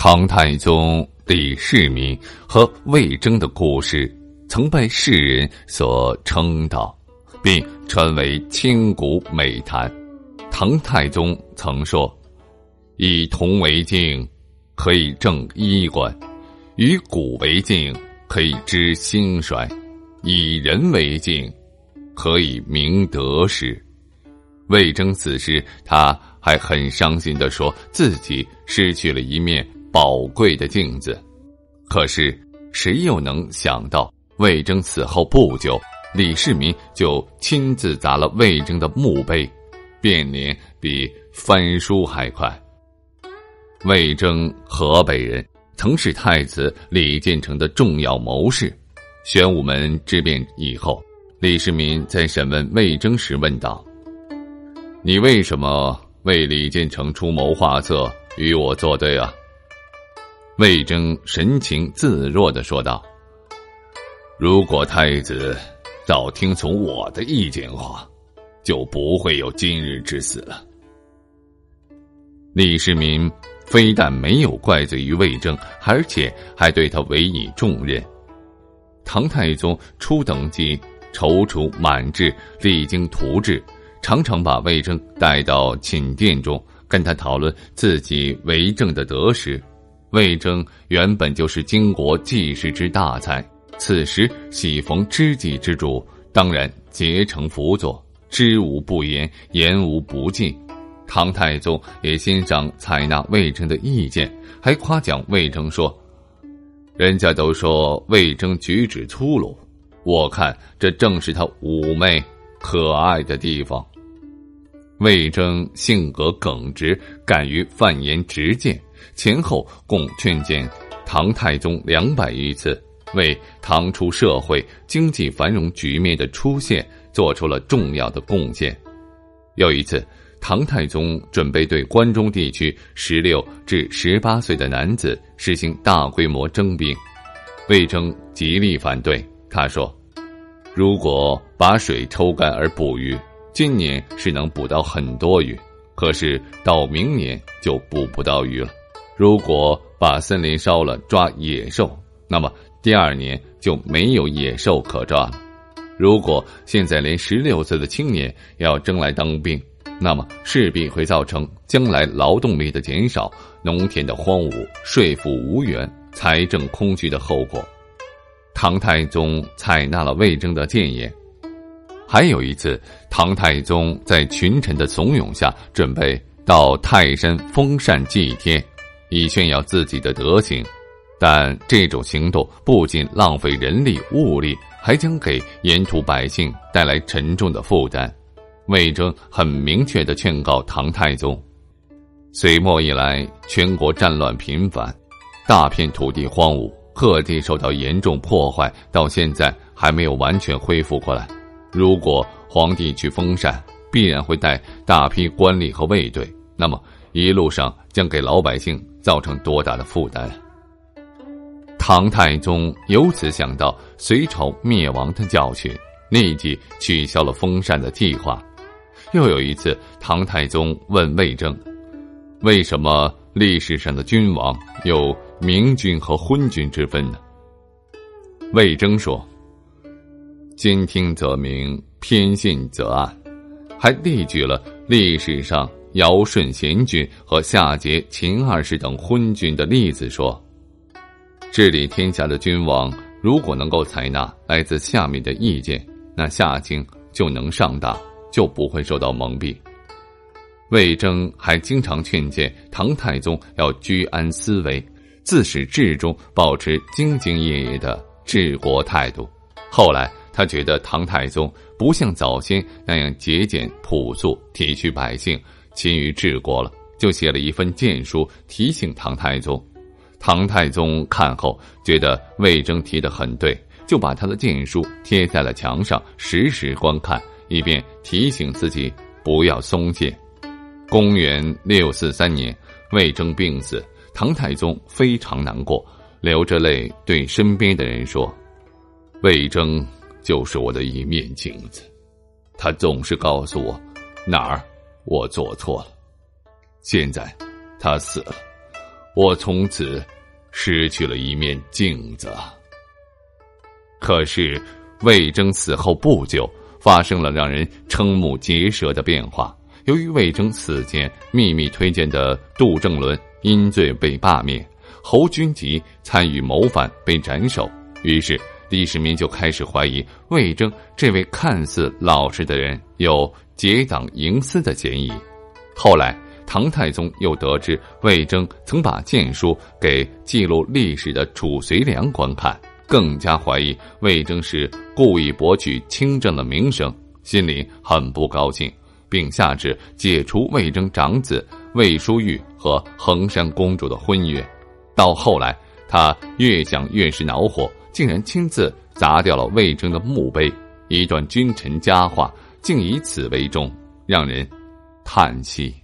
唐太宗李世民和魏征的故事曾被世人所称道，并传为千古美谈。唐太宗曾说：“以铜为镜，可以正衣冠；以古为镜，可以知兴衰；以人为镜，可以明得失。”魏征此时他还很伤心的说自己失去了一面。宝贵的镜子，可是谁又能想到，魏征死后不久，李世民就亲自砸了魏征的墓碑，变脸比翻书还快。魏征，河北人，曾是太子李建成的重要谋士。玄武门之变以后，李世民在审问魏征时问道：“你为什么为李建成出谋划策，与我作对啊？”魏征神情自若的说道：“如果太子早听从我的意见话，就不会有今日之死了。”李世民非但没有怪罪于魏征，而且还对他委以重任。唐太宗初登基，踌躇满志，励精图治，常常把魏征带到寝殿中，跟他讨论自己为政的得失。魏征原本就是经国济世之大才，此时喜逢知己之主，当然竭诚辅佐，知无不言，言无不尽。唐太宗也欣赏采纳魏征的意见，还夸奖魏征说：“人家都说魏征举止粗鲁，我看这正是他妩媚可爱的地方。”魏征性格耿直，敢于犯言直谏。前后共劝谏唐太宗两百余次，为唐初社会经济繁荣局面的出现做出了重要的贡献。有一次，唐太宗准备对关中地区十六至十八岁的男子实行大规模征兵，魏征极力反对。他说：“如果把水抽干而捕鱼，今年是能捕到很多鱼，可是到明年就捕不到鱼了。”如果把森林烧了抓野兽，那么第二年就没有野兽可抓了。如果现在连十六岁的青年要征来当兵，那么势必会造成将来劳动力的减少、农田的荒芜、税赋无源、财政空虚的后果。唐太宗采纳了魏征的谏言。还有一次，唐太宗在群臣的怂恿下，准备到泰山封禅祭天。以炫耀自己的德行，但这种行动不仅浪费人力物力，还将给沿途百姓带来沉重的负担。魏征很明确的劝告唐太宗：隋末以来，全国战乱频繁，大片土地荒芜，各地受到严重破坏，到现在还没有完全恢复过来。如果皇帝去封禅，必然会带大批官吏和卫队，那么一路上将给老百姓。造成多大的负担？唐太宗由此想到隋朝灭亡的教训，立即取消了封禅的计划。又有一次，唐太宗问魏征：“为什么历史上的君王有明君和昏君之分呢？”魏征说：“兼听则明，偏信则暗。还列举了历史上尧舜贤君和夏桀秦二世等昏君的例子，说：治理天下的君王如果能够采纳来自下面的意见，那夏经就能上大，就不会受到蒙蔽。魏征还经常劝诫唐太宗要居安思危，自始至终保持兢兢业业的治国态度。后来他觉得唐太宗不像早先那样节俭朴素、体恤百姓、勤于治国了，就写了一份谏书提醒唐太宗。唐太宗看后觉得魏征提的很对，就把他的谏书贴在了墙上，时时观看，以便提醒自己不要松懈。公元六四三年，魏征病死，唐太宗非常难过，流着泪对身边的人说：“魏征就是我的一面镜子，他总是告诉我哪儿我做错了。现在他死了，我从此失去了一面镜子。”可是，魏征死后不久，发生了让人瞠目结舌的变化。由于魏征死前秘密推荐的杜正伦因罪被罢免，侯君集参与谋反被斩首，于是李世民就开始怀疑魏征这位看似老实的人有结党营私的嫌疑。后来，唐太宗又得知魏征曾把谏书给记录历史的褚遂良观看，更加怀疑魏征是故意博取清正的名声，心里很不高兴。并下旨解除魏征长子魏淑玉和衡山公主的婚约。到后来，他越想越是恼火，竟然亲自砸掉了魏征的墓碑。一段君臣佳话，竟以此为终，让人叹息。